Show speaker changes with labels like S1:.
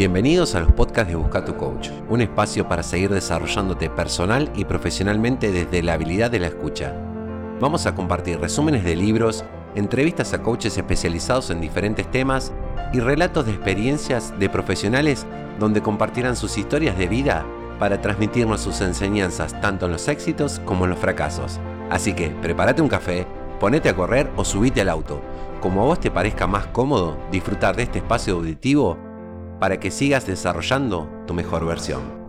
S1: Bienvenidos a los podcasts de Busca tu Coach, un espacio para seguir desarrollándote personal y profesionalmente desde la habilidad de la escucha. Vamos a compartir resúmenes de libros, entrevistas a coaches especializados en diferentes temas y relatos de experiencias de profesionales donde compartirán sus historias de vida para transmitirnos sus enseñanzas tanto en los éxitos como en los fracasos. Así que prepárate un café, ponete a correr o subite al auto. Como a vos te parezca más cómodo disfrutar de este espacio auditivo para que sigas desarrollando tu mejor versión.